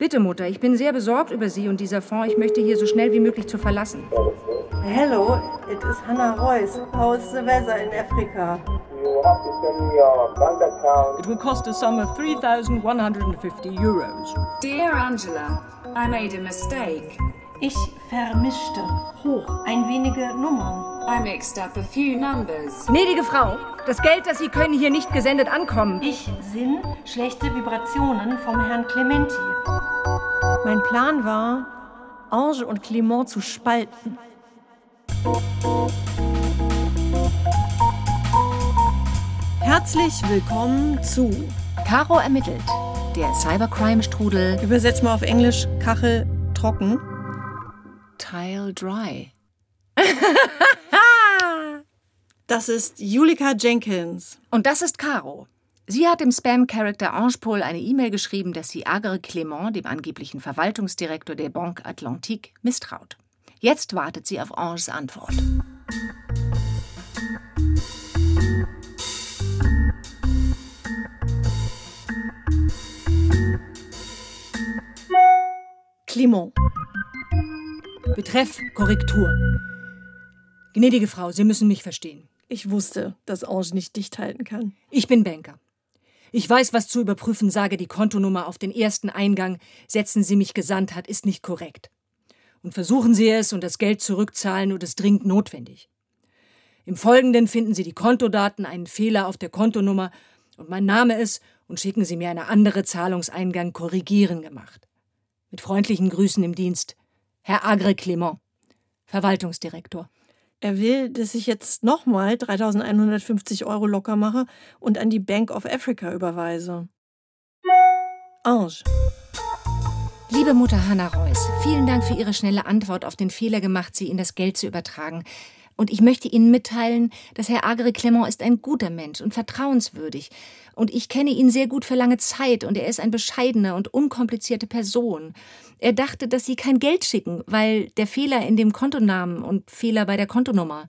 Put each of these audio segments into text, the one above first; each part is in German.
Bitte, Mutter, ich bin sehr besorgt über Sie und dieser Fonds. Ich möchte hier so schnell wie möglich zu verlassen. Hello, it is Hannah Royce. How is the weather in Africa? It will cost a sum of 3,150 euros. Dear Angela, I made a mistake. Ich vermischte. Hoch. Ein wenige Nummern. I mixed up a few numbers. Gnädige Frau, das Geld, das Sie können, hier nicht gesendet ankommen. Ich sinn schlechte Vibrationen vom Herrn Clementi. Mein Plan war, Ange und Clement zu spalten. Herzlich willkommen zu Caro ermittelt. Der Cybercrime-Strudel Übersetzt mal auf Englisch Kachel trocken. Tile Dry. Das ist Julika Jenkins. Und das ist Caro. Sie hat dem Spam-Character Ange eine E-Mail geschrieben, dass sie Agre Clement, dem angeblichen Verwaltungsdirektor der Banque Atlantique, misstraut. Jetzt wartet sie auf Anges Antwort. Clement. Betreff Korrektur. Gnädige Frau, Sie müssen mich verstehen. Ich wusste, dass Ange nicht dicht halten kann. Ich bin Banker. Ich weiß, was zu überprüfen sage. Die Kontonummer auf den ersten Eingang, setzen Sie mich gesandt hat, ist nicht korrekt. Und versuchen Sie es und das Geld zurückzahlen und es dringend notwendig. Im Folgenden finden Sie die Kontodaten, einen Fehler auf der Kontonummer und mein Name ist und schicken Sie mir eine andere Zahlungseingang korrigieren gemacht. Mit freundlichen Grüßen im Dienst. Herr Agre Clement, Verwaltungsdirektor. Er will, dass ich jetzt nochmal 3150 Euro locker mache und an die Bank of Africa überweise. Ange. Liebe Mutter Hannah Reuss, vielen Dank für Ihre schnelle Antwort auf den Fehler gemacht, Sie in das Geld zu übertragen. Und ich möchte Ihnen mitteilen, dass Herr Agre Clement ist ein guter Mensch und vertrauenswürdig. Und ich kenne ihn sehr gut für lange Zeit und er ist eine bescheidene und unkomplizierte Person. Er dachte, dass Sie kein Geld schicken, weil der Fehler in dem Kontonamen und Fehler bei der Kontonummer.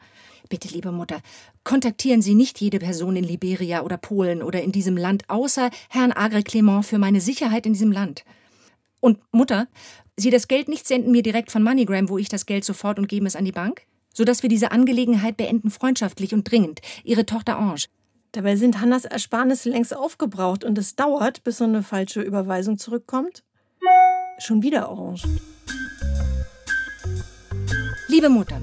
Bitte, liebe Mutter, kontaktieren Sie nicht jede Person in Liberia oder Polen oder in diesem Land, außer Herrn Agre Clement für meine Sicherheit in diesem Land. Und Mutter, Sie das Geld nicht senden mir direkt von MoneyGram, wo ich das Geld sofort und geben es an die Bank? Sodass wir diese Angelegenheit beenden freundschaftlich und dringend. Ihre Tochter Ange. Dabei sind Hannas Ersparnisse längst aufgebraucht und es dauert, bis so eine falsche Überweisung zurückkommt. Schon wieder Orange. Liebe Mutter,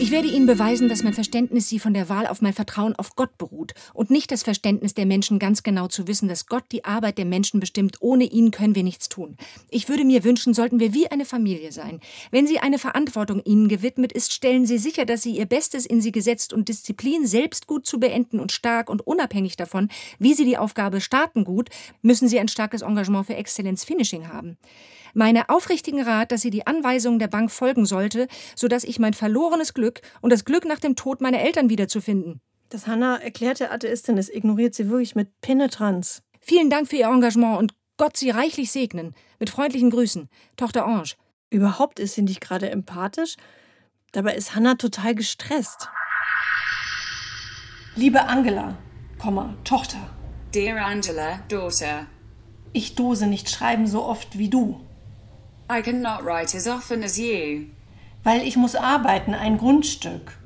ich werde Ihnen beweisen, dass mein Verständnis Sie von der Wahl auf mein Vertrauen auf Gott beruht und nicht das Verständnis der Menschen ganz genau zu wissen, dass Gott die Arbeit der Menschen bestimmt. Ohne ihn können wir nichts tun. Ich würde mir wünschen, sollten wir wie eine Familie sein. Wenn Sie eine Verantwortung Ihnen gewidmet ist, stellen Sie sicher, dass Sie Ihr Bestes in Sie gesetzt und Disziplin selbst gut zu beenden und stark und unabhängig davon, wie Sie die Aufgabe starten gut, müssen Sie ein starkes Engagement für Exzellenz Finishing haben. Meine aufrichtigen Rat, dass sie die Anweisungen der Bank folgen sollte, sodass ich mein verlorenes Glück und das Glück nach dem Tod meiner Eltern wiederzufinden. Dass Hannah erklärte Atheistin ist, ignoriert sie wirklich mit Penetranz. Vielen Dank für Ihr Engagement und Gott Sie reichlich segnen. Mit freundlichen Grüßen, Tochter Ange. Überhaupt ist sie nicht gerade empathisch. Dabei ist Hannah total gestresst. Liebe Angela, Komma, Tochter. Dear Angela, daughter. Ich dose nicht schreiben so oft wie du. I cannot write as often as you. Weil ich muss arbeiten, ein Grundstück.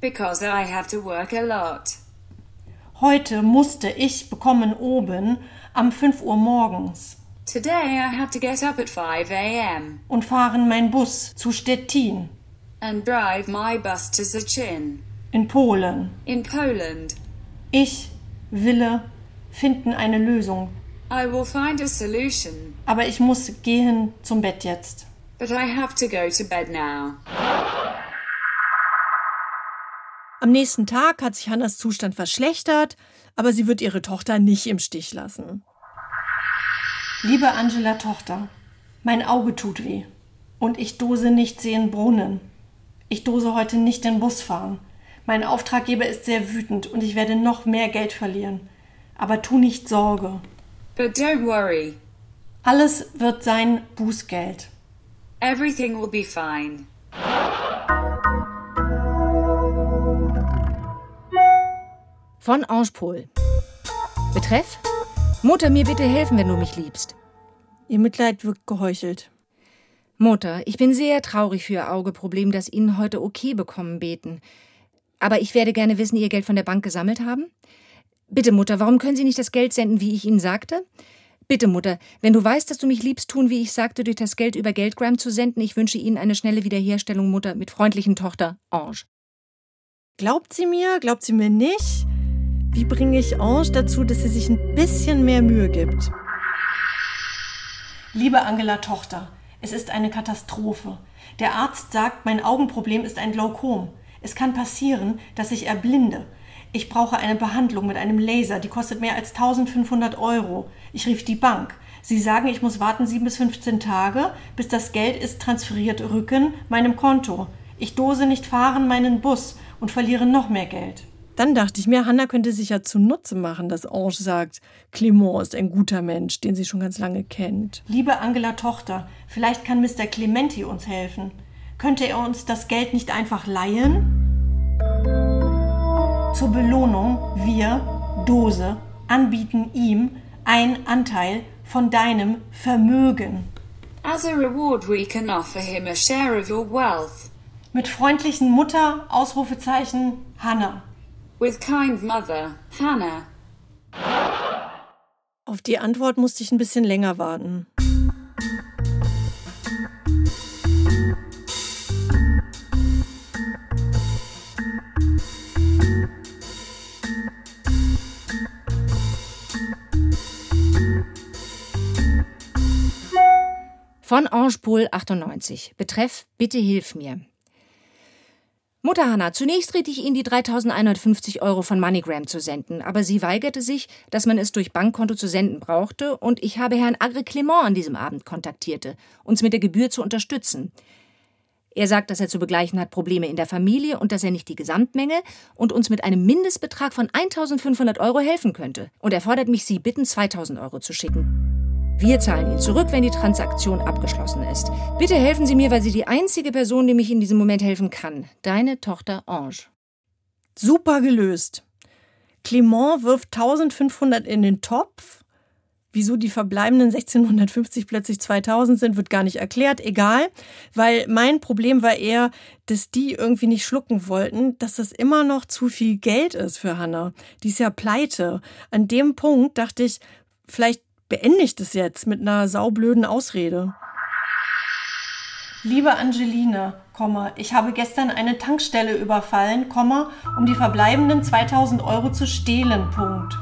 Because I have to work a lot. Heute musste ich bekommen oben am 5 Uhr morgens Today I had to get up at 5 a.m. und fahren mein Bus zu Stettin and drive my bus to Zachin in Polen. in Poland. Ich wille finden eine Lösung, I will find a solution, aber ich muss gehen zum Bett jetzt. but I have to go to bed now. Am nächsten Tag hat sich Hannas Zustand verschlechtert, aber sie wird ihre Tochter nicht im Stich lassen. Liebe Angela Tochter, mein Auge tut weh und ich dose nicht sehen Brunnen. Ich dose heute nicht den Bus fahren. Mein Auftraggeber ist sehr wütend und ich werde noch mehr Geld verlieren. Aber tu nicht Sorge. But don't worry, Alles wird sein Bußgeld. everything will be fine. Von Ange Pol. Betreff? Mutter, mir bitte helfen, wenn du mich liebst. Ihr Mitleid wirkt geheuchelt. Mutter, ich bin sehr traurig für Ihr Augeproblem, dass Ihnen heute okay bekommen beten. Aber ich werde gerne wissen, Ihr Geld von der Bank gesammelt haben. Bitte, Mutter, warum können Sie nicht das Geld senden, wie ich Ihnen sagte? Bitte, Mutter, wenn du weißt, dass du mich liebst, tun, wie ich sagte, durch das Geld über Geldgram zu senden. Ich wünsche Ihnen eine schnelle Wiederherstellung, Mutter, mit freundlichen Tochter Ange. Glaubt sie mir? Glaubt sie mir nicht? Wie bringe ich Ange dazu, dass sie sich ein bisschen mehr Mühe gibt? Liebe Angela Tochter, es ist eine Katastrophe. Der Arzt sagt, mein Augenproblem ist ein Glaukom. Es kann passieren, dass ich erblinde. Ich brauche eine Behandlung mit einem Laser, die kostet mehr als 1500 Euro. Ich rief die Bank. Sie sagen, ich muss warten 7 bis 15 Tage, bis das Geld ist transferiert rücken meinem Konto. Ich dose nicht fahren meinen Bus und verliere noch mehr Geld. Dann dachte ich mir, Hanna könnte sich ja zunutze machen, dass Ange sagt, Clement ist ein guter Mensch, den sie schon ganz lange kennt. Liebe Angela Tochter, vielleicht kann Mr. Clementi uns helfen. Könnte er uns das Geld nicht einfach leihen? Zur Belohnung wir, Dose, anbieten ihm ein Anteil von deinem Vermögen. As a reward, we can offer him a share of your wealth. Mit freundlichen Mutter, Ausrufezeichen, Hannah. With kind mother, Hannah. Auf die Antwort musste ich ein bisschen länger warten. Von Ange 98. Betreff Bitte hilf mir. Mutter Hanna, zunächst riet ich Ihnen, die 3150 Euro von MoneyGram zu senden, aber sie weigerte sich, dass man es durch Bankkonto zu senden brauchte, und ich habe Herrn Agri Clement an diesem Abend kontaktierte, uns mit der Gebühr zu unterstützen. Er sagt, dass er zu begleichen hat Probleme in der Familie und dass er nicht die Gesamtmenge und uns mit einem Mindestbetrag von 1500 Euro helfen könnte. Und er fordert mich, Sie bitten, 2000 Euro zu schicken. Wir zahlen ihn zurück, wenn die Transaktion abgeschlossen ist. Bitte helfen Sie mir, weil Sie die einzige Person, die mich in diesem Moment helfen kann. Deine Tochter Ange. Super gelöst. Clement wirft 1500 in den Topf. Wieso die verbleibenden 1650 plötzlich 2000 sind, wird gar nicht erklärt. Egal, weil mein Problem war eher, dass die irgendwie nicht schlucken wollten, dass das immer noch zu viel Geld ist für Hannah. Die ist ja pleite. An dem Punkt dachte ich, vielleicht beende ich das jetzt mit einer saublöden Ausrede. Liebe Angeline, ich habe gestern eine Tankstelle überfallen, um die verbleibenden 2000 Euro zu stehlen. Punkt.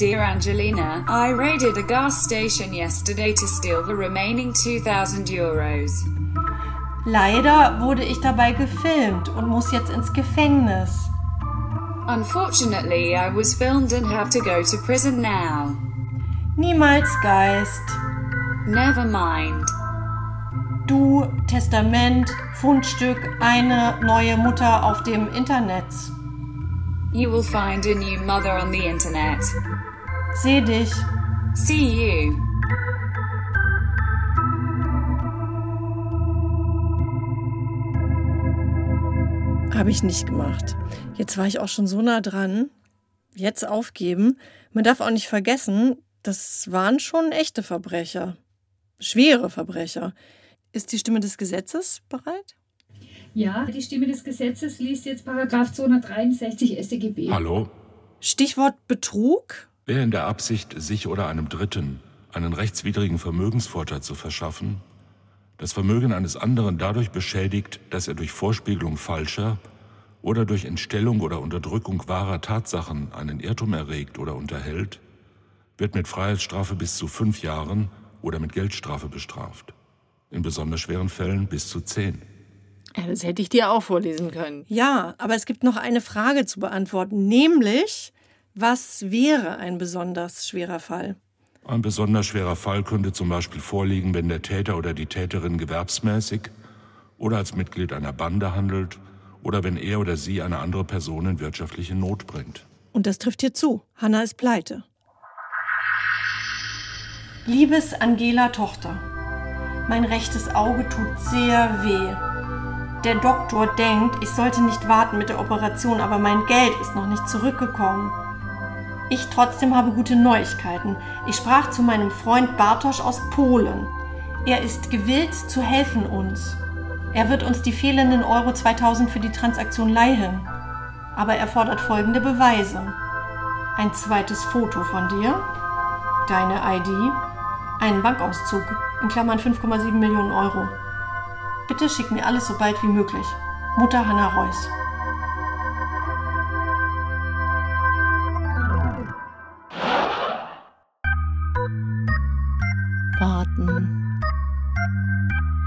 Dear Angelina, I raided a gas station yesterday to steal the remaining 2000 euros. Leider wurde ich dabei gefilmt und muss jetzt ins Gefängnis. Unfortunately, I was filmed and have to go to prison now. Niemals Geist. Never mind. Du, Testament, Fundstück, eine neue Mutter auf dem Internet. You will find a new mother on the internet. Seh dich. See you. Habe ich nicht gemacht. Jetzt war ich auch schon so nah dran. Jetzt aufgeben. Man darf auch nicht vergessen, das waren schon echte Verbrecher. Schwere Verbrecher. Ist die Stimme des Gesetzes bereit? Ja, die Stimme des Gesetzes liest jetzt Paragraph 263 StGB. Hallo? Stichwort Betrug? Wer in der Absicht, sich oder einem Dritten einen rechtswidrigen Vermögensvorteil zu verschaffen, das Vermögen eines anderen dadurch beschädigt, dass er durch Vorspiegelung falscher oder durch Entstellung oder Unterdrückung wahrer Tatsachen einen Irrtum erregt oder unterhält, wird mit Freiheitsstrafe bis zu fünf Jahren oder mit Geldstrafe bestraft. In besonders schweren Fällen bis zu zehn. Ja, das hätte ich dir auch vorlesen können. Ja, aber es gibt noch eine Frage zu beantworten, nämlich, was wäre ein besonders schwerer Fall? Ein besonders schwerer Fall könnte zum Beispiel vorliegen, wenn der Täter oder die Täterin gewerbsmäßig oder als Mitglied einer Bande handelt oder wenn er oder sie eine andere Person in wirtschaftliche Not bringt. Und das trifft hier zu. Hanna ist pleite. Liebes Angela Tochter, mein rechtes Auge tut sehr weh. Der Doktor denkt, ich sollte nicht warten mit der Operation, aber mein Geld ist noch nicht zurückgekommen. Ich trotzdem habe gute Neuigkeiten. Ich sprach zu meinem Freund Bartosz aus Polen. Er ist gewillt zu helfen uns. Er wird uns die fehlenden Euro 2000 für die Transaktion leihen. Aber er fordert folgende Beweise. Ein zweites Foto von dir, deine ID, einen Bankauszug in Klammern 5,7 Millionen Euro. Bitte schick mir alles so bald wie möglich. Mutter Hanna Reuss. Warten.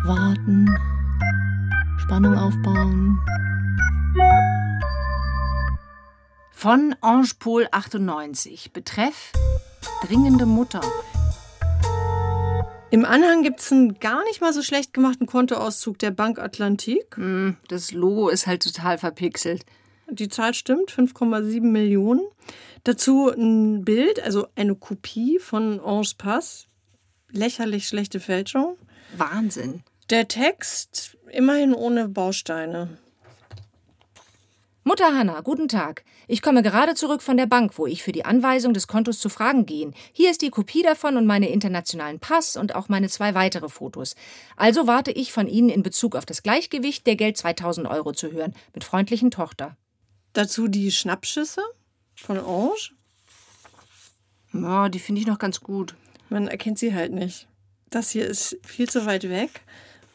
Warten. Spannung aufbauen. Von Angepol 98. Betreff Dringende Mutter. Im Anhang gibt es einen gar nicht mal so schlecht gemachten Kontoauszug der Bank Atlantik. Hm, das Logo ist halt total verpixelt. Die Zahl stimmt, 5,7 Millionen. Dazu ein Bild, also eine Kopie von Anges Pass. Lächerlich schlechte Fälschung. Wahnsinn. Der Text immerhin ohne Bausteine. Mutter Hanna, guten Tag. Ich komme gerade zurück von der Bank, wo ich für die Anweisung des Kontos zu Fragen gehen. Hier ist die Kopie davon und meine internationalen Pass und auch meine zwei weitere Fotos. Also warte ich von Ihnen in Bezug auf das Gleichgewicht der Geld 2000 Euro zu hören. Mit freundlichen Tochter. Dazu die Schnappschüsse von Orange. Ja, die finde ich noch ganz gut. Man erkennt sie halt nicht. Das hier ist viel zu weit weg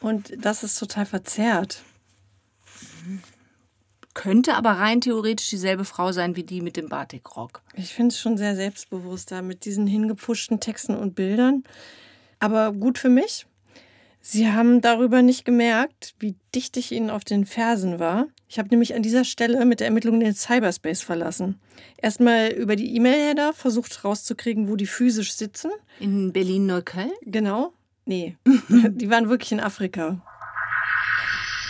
und das ist total verzerrt. Könnte aber rein theoretisch dieselbe Frau sein wie die mit dem Batikrock. Ich finde es schon sehr selbstbewusster mit diesen hingepuschten Texten und Bildern. Aber gut für mich. Sie haben darüber nicht gemerkt, wie dicht ich Ihnen auf den Fersen war. Ich habe nämlich an dieser Stelle mit der Ermittlung den Cyberspace verlassen. Erstmal über die E-Mail-Header versucht rauszukriegen, wo die physisch sitzen. In Berlin-Neukölln? Genau. Nee, die waren wirklich in Afrika.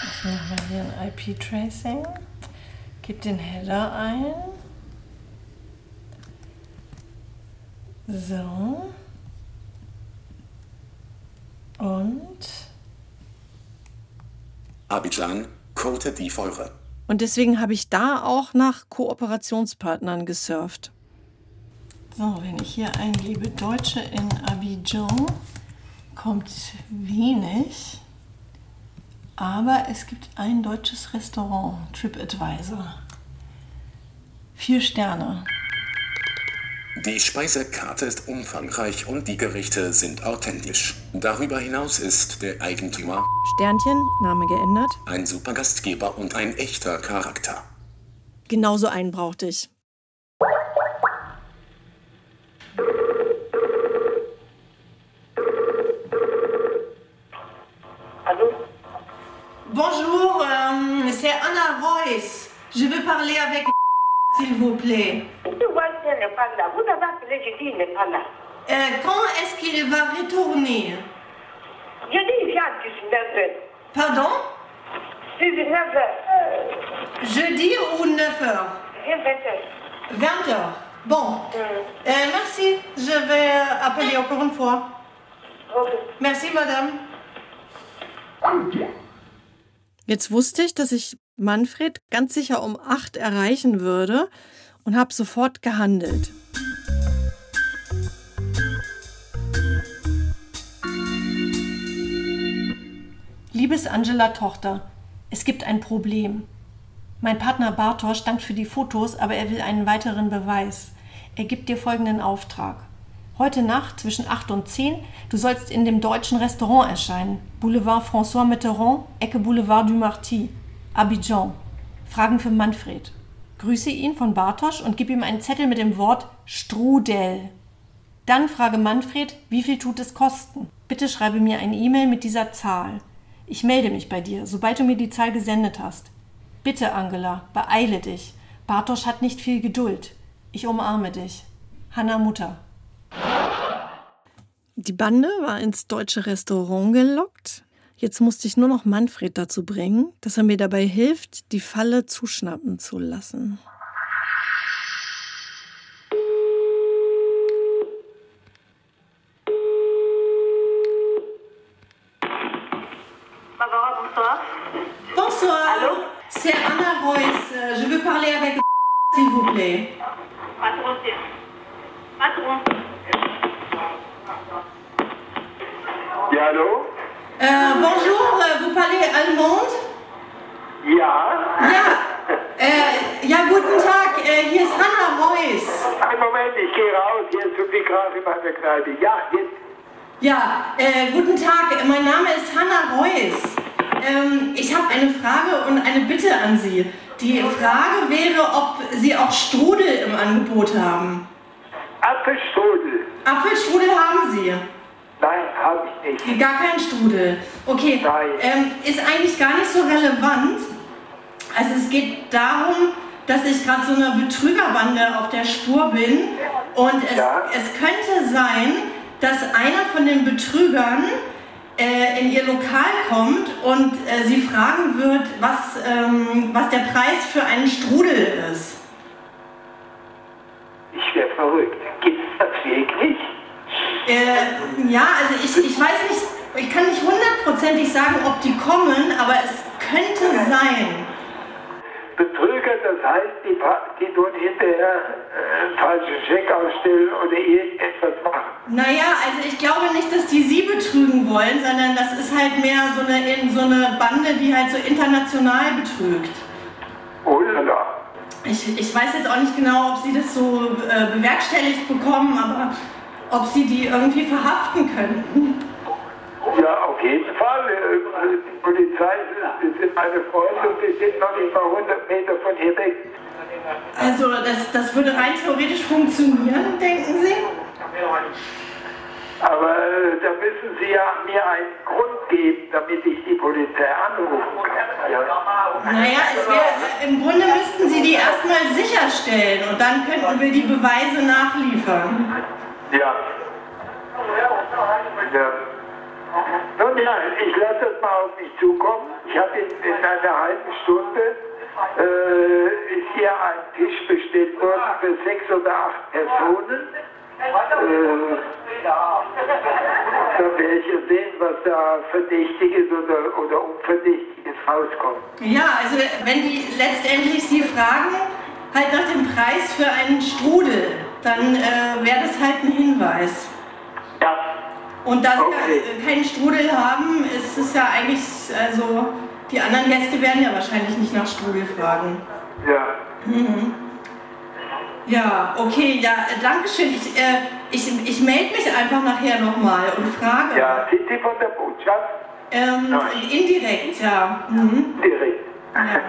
Ich mache mal hier ein IP-Tracing. Gib den Header ein. So. Und. Abidjan, Côte d'Ivoire. Und deswegen habe ich da auch nach Kooperationspartnern gesurft. So, wenn ich hier eingebe Deutsche in Abidjan, kommt wenig. Aber es gibt ein deutsches Restaurant, TripAdvisor. Vier Sterne. Die Speisekarte ist umfangreich und die Gerichte sind authentisch. Darüber hinaus ist der Eigentümer Sternchen, Name geändert. ein super Gastgeber und ein echter Charakter. Genauso einen brauchte ich. Allô Bonjour, euh, c'est Anna Royce. Je veux parler avec s'il vous plaît. Monsieur Walter n'est pas là. Vous avez appelé, je dis il n'est pas là. Euh, quand est-ce qu'il va retourner Je dis il vient à 19h. Pardon 19h. Jeudi ou 9h Viens 20h. 20h. Bon. Euh, merci. Je vais euh, appeler encore une fois. Merci, madame. Jetzt wusste ich, dass ich Manfred ganz sicher um acht erreichen würde und habe sofort gehandelt. Liebes Angela Tochter, es gibt ein Problem. Mein Partner Bartosz dankt für die Fotos, aber er will einen weiteren Beweis. Er gibt dir folgenden Auftrag. Heute Nacht zwischen 8 und 10, du sollst in dem deutschen Restaurant erscheinen. Boulevard François Mitterrand, Ecke Boulevard du Marty, Abidjan. Fragen für Manfred. Grüße ihn von Bartosz und gib ihm einen Zettel mit dem Wort Strudel. Dann frage Manfred, wie viel tut es kosten? Bitte schreibe mir eine E-Mail mit dieser Zahl. Ich melde mich bei dir, sobald du mir die Zahl gesendet hast. Bitte, Angela, beeile dich. Bartosz hat nicht viel Geduld. Ich umarme dich. Hanna Mutter. Die Bande war ins deutsche Restaurant gelockt. Jetzt musste ich nur noch Manfred dazu bringen, dass er mir dabei hilft, die Falle zuschnappen zu lassen. parler avec s'il vous plaît. Patron, patron. Ja, hallo? Äh, euh, bonjour, euh, vous parlez allemand? Ja. Ja. Äh, ja, guten Tag, äh, hier ist Hanna Reuss. Einen Moment, ich gehe raus, hier ist die gerade in meiner Kneipe. Ja, jetzt. Ja, äh, guten Tag, mein Name ist Hanna Reuss. Ähm, ich habe eine Frage und eine Bitte an Sie. Die Frage wäre, ob Sie auch Strudel im Angebot haben. Apfelstrudel? Apfelstrudel haben Sie? Nein, habe ich nicht. Gar keinen Strudel. Okay, ähm, ist eigentlich gar nicht so relevant. Also es geht darum, dass ich gerade so eine Betrügerbande auf der Spur bin und es, Ja. es könnte sein, dass einer von den Betrügern äh, in ihr Lokal kommt und äh, sie fragen wird, was, ähm, was der Preis für einen Strudel ist. Ich wäre verrückt. Gibt's das wirklich? Äh, ja, also ich, ich weiß nicht, ich kann nicht hundertprozentig sagen, ob die kommen, aber es könnte sein. Betrüger, das heißt, die, die tun hinterher äh, falschen Scheck ausstellen oder irgendetwas machen. Naja, also ich glaube nicht, dass die sie betrügen wollen, sondern das ist halt mehr so eine, in- so eine Bande, die halt so international betrügt. Oh la la. Ich, ich weiß jetzt auch nicht genau, ob sie das so äh, bewerkstelligt bekommen, aber ob sie die irgendwie verhaften könnten. Ja, auf jeden Fall. Äh, Die Polizei sind, sind meine Freunde und die sind noch nicht mal 100 Meter von hier weg. Also das, das würde rein theoretisch funktionieren, denken Sie? Aber äh, da müssen Sie ja mir einen Grund geben, damit ich die Polizei anrufen kann. Ja. Naja, wär, äh, im Grunde müssten Sie die erstmal sicherstellen und dann könnten wir die Beweise nachliefern. Ja. ja. Nun ja, ich lasse das mal auf mich zukommen. Ich habe in, in einer halben Stunde äh, ist hier ein Tisch bestellt worden für sechs oder acht Personen. Äh, da werde ich ja sehen, was da Verdächtiges oder, oder Unverdächtiges rauskommt. Ja, also wenn die letztendlich Sie fragen, halt nach dem Preis für einen Strudel, dann äh, wäre das halt ein Hinweis. Ja. Und da Sie ja, äh, keinen Strudel haben, ist es ja eigentlich, also die anderen Gäste werden ja wahrscheinlich nicht nach Strudel fragen. Ja. Mhm. Ja, okay, ja, äh, danke schön. Ich, äh, ich, ich melde mich einfach nachher nochmal und frage. Ja, sind Sie von der Botschaft? Ähm, indirekt, ja. Mhm. Direkt.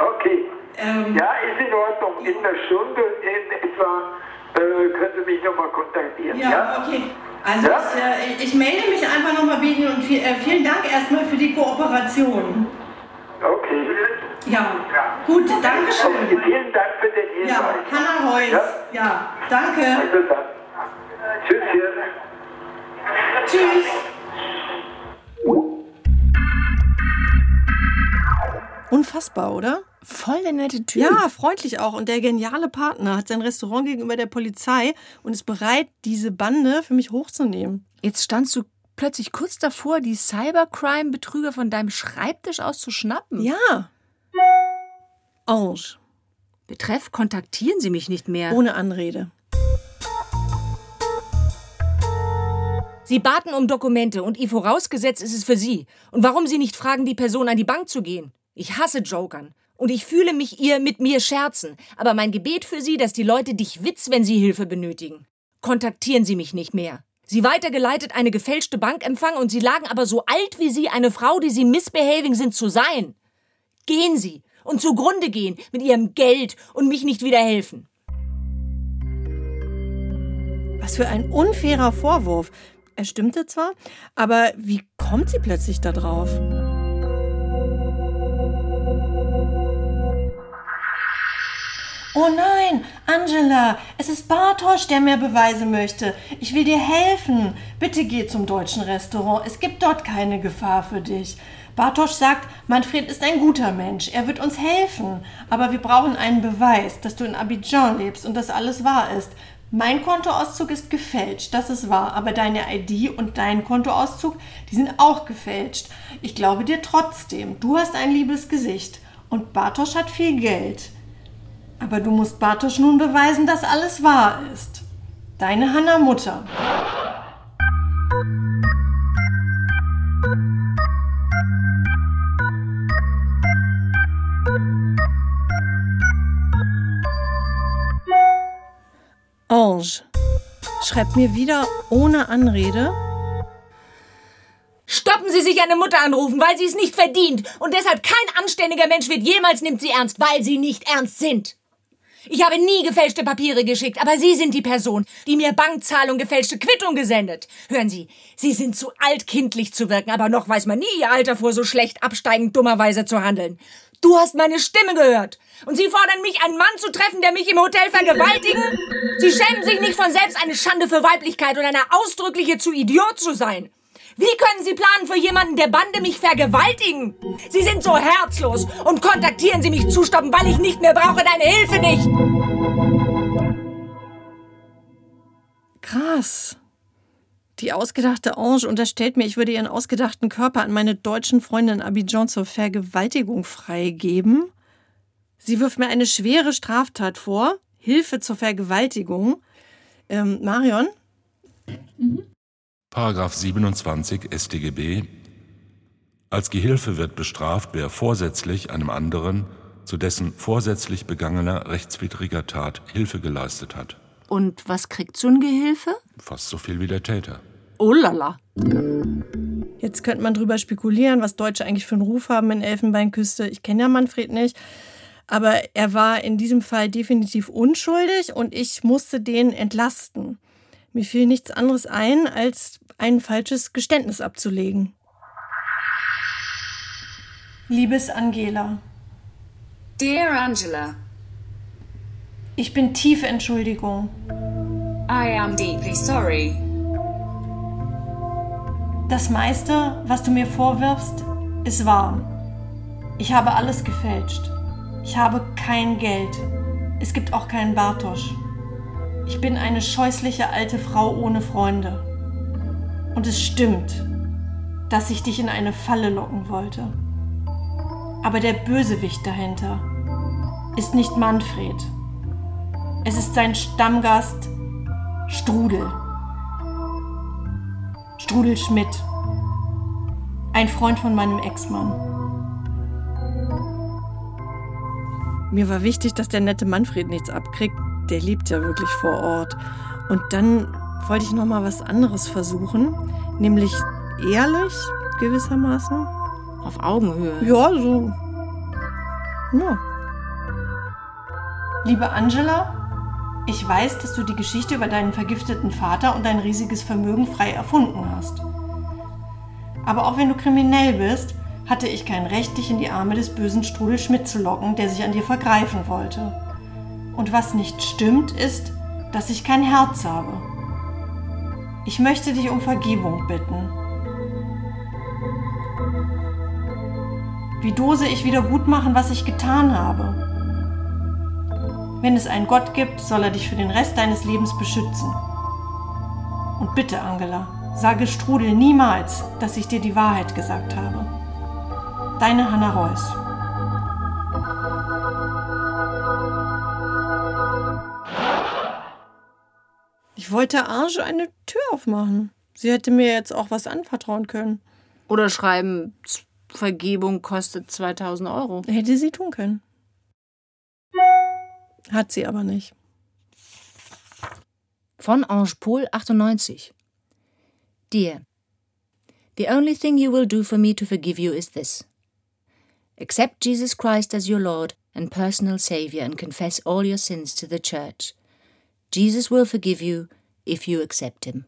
Okay. Ähm, ja, ist in Ordnung. In einer Stunde in etwa können Sie mich nochmal kontaktieren. Ja, Ja, okay. Also Ja? ich, äh, ich melde mich einfach nochmal bei Ihnen und viel, äh, vielen Dank erstmal für die Kooperation. Okay. Ja, gut, danke schön. Okay, vielen Dank für den Hinweis. Ja, Hanna Reuss. Ja? Ja, danke. Also dann. Tschüsschen. Tschüss. Unfassbar, oder? Voll der nette Typ. Ja, freundlich auch. Und der geniale Partner hat sein Restaurant gegenüber der Polizei und ist bereit, diese Bande für mich hochzunehmen. Jetzt standst du plötzlich kurz davor, die Cybercrime-Betrüger von deinem Schreibtisch aus zu schnappen. Ja. Ange. Betreff, kontaktieren Sie mich nicht mehr. Ohne Anrede. Sie baten um Dokumente und ihr vorausgesetzt ist es für Sie. Und warum Sie nicht fragen, die Person an die Bank zu gehen? Ich hasse Jokern. Und ich fühle mich ihr mit mir scherzen. Aber mein Gebet für Sie, dass die Leute dich Witz, wenn sie Hilfe benötigen. Kontaktieren Sie mich nicht mehr. Sie weitergeleitet eine gefälschte Bankempfang und Sie lagen aber so alt wie Sie, eine Frau, die Sie misbehaving sind zu sein. Gehen Sie und zugrunde gehen mit Ihrem Geld und mich nicht wieder helfen. Was für ein unfairer Vorwurf. Er stimmte zwar, aber wie kommt sie plötzlich da drauf? Oh nein, Angela, es ist Bartosch, der mehr Beweise möchte. Ich will dir helfen. Bitte geh zum deutschen Restaurant. Es gibt dort keine Gefahr für dich. Bartosch sagt, Manfred ist ein guter Mensch. Er wird uns helfen. Aber wir brauchen einen Beweis, dass du in Abidjan lebst und dass alles wahr ist. Mein Kontoauszug ist gefälscht, das ist wahr, aber deine ID und dein Kontoauszug, die sind auch gefälscht. Ich glaube dir trotzdem. Du hast ein liebes Gesicht und Bartosch hat viel Geld. Aber du musst Bartosch nun beweisen, dass alles wahr ist. Deine Hanna Mutter. Ange schreibt mir wieder ohne Anrede. Stoppen Sie sich eine Mutter anrufen, weil sie es nicht verdient. Und deshalb kein anständiger Mensch wird jemals nimmt sie ernst, weil sie nicht ernst sind. Ich habe nie gefälschte Papiere geschickt, aber Sie sind die Person, die mir Bankzahlung gefälschte Quittung gesendet. Hören Sie, Sie sind zu alt, kindlich zu wirken, aber noch weiß man nie Ihr Alter vor, so schlecht absteigend dummerweise zu handeln. Du hast meine Stimme gehört. Und Sie fordern mich, einen Mann zu treffen, der mich im Hotel vergewaltigen? Sie schämen sich nicht von selbst eine Schande für Weiblichkeit und eine ausdrückliche zu Idiot zu sein. Wie können Sie planen für jemanden, der Bande mich vergewaltigen? Sie sind so herzlos und kontaktieren Sie mich zustoppen, weil ich nicht mehr brauche deine Hilfe nicht. Krass. Die ausgedachte Ange unterstellt mir, ich würde ihren ausgedachten Körper an meine deutschen Freundin Abidjan zur Vergewaltigung freigeben. Sie wirft mir eine schwere Straftat vor, Hilfe zur Vergewaltigung. Ähm, Marion? Mhm. Paragraph 27 StGB Als Gehilfe wird bestraft, wer vorsätzlich einem anderen zu dessen vorsätzlich begangener rechtswidriger Tat Hilfe geleistet hat. Und was kriegt so ein Gehilfe? Fast so viel wie der Täter. Oh lala. Jetzt könnte man drüber spekulieren, was Deutsche eigentlich für einen Ruf haben in Elfenbeinküste. Ich kenne ja Manfred nicht. Aber er war in diesem Fall definitiv unschuldig und ich musste den entlasten. Mir fiel nichts anderes ein, als ein falsches Geständnis abzulegen. Liebes Angela. Dear Angela. Ich bin tief Entschuldigung. I am deeply sorry. Das meiste, was du mir vorwirfst, ist wahr. Ich habe alles gefälscht. Ich habe kein Geld. Es gibt auch keinen Bartosch. Ich bin eine scheußliche alte Frau ohne Freunde. Und es stimmt, dass ich dich in eine Falle locken wollte. Aber der Bösewicht dahinter ist nicht Manfred. Es ist sein Stammgast Strudel. Strudel Schmidt. Ein Freund von meinem Ex-Mann. Mir war wichtig, dass der nette Manfred nichts abkriegt, der lebt ja wirklich vor Ort. Und dann wollte ich noch mal was anderes versuchen, nämlich ehrlich gewissermaßen. Auf Augenhöhe. Ja, so. Ja. Liebe Angela, ich weiß, dass du die Geschichte über deinen vergifteten Vater und dein riesiges Vermögen frei erfunden hast. Aber auch wenn du kriminell bist, hatte ich kein Recht, dich in die Arme des bösen Strudel Schmidt zu locken, der sich an dir vergreifen wollte. Und was nicht stimmt, ist, dass ich kein Herz habe. Ich möchte dich um Vergebung bitten. Wie dose ich wieder gut machen, was ich getan habe? Wenn es einen Gott gibt, soll er dich für den Rest deines Lebens beschützen. Und bitte, Angela, sage Strudel niemals, dass ich dir die Wahrheit gesagt habe. Deine Hanna Reuss. Ich wollte Ange eine Tür aufmachen. Sie hätte mir jetzt auch was anvertrauen können. Oder schreiben, Vergebung kostet 2000 Euro. Hätte sie tun können. Hat sie aber nicht. Von Ange Paul 98. Dear, the only thing you will do for me to forgive you is this. Accept Jesus Christ as your Lord and personal Savior and confess all your sins to the Church. Jesus will forgive you if you accept Him.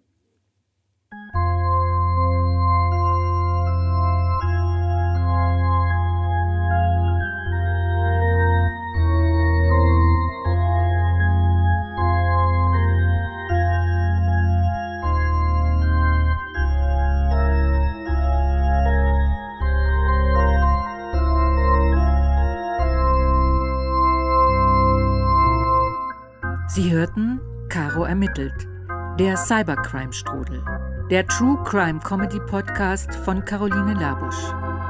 Sie hörten Caro ermittelt der Cybercrime-Strudel. Der True Crime Comedy Podcast von Caroline Labusch.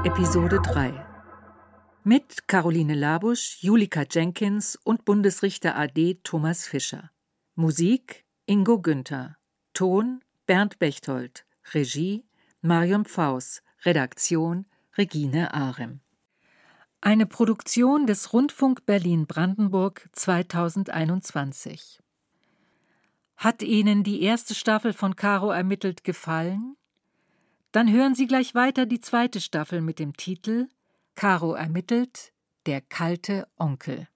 Episode 3. Mit Caroline Labusch, Julika Jenkins und Bundesrichter AD Thomas Fischer. Musik Ingo Günther. Ton Bernd Bechtold. Regie Marion Pfaus. Redaktion Regine Arem. Eine Produktion des Rundfunk Berlin-Brandenburg 2021. Hat Ihnen die erste Staffel von Caro ermittelt gefallen? Dann hören Sie gleich weiter die zweite Staffel mit dem Titel Caro ermittelt, der kalte Onkel.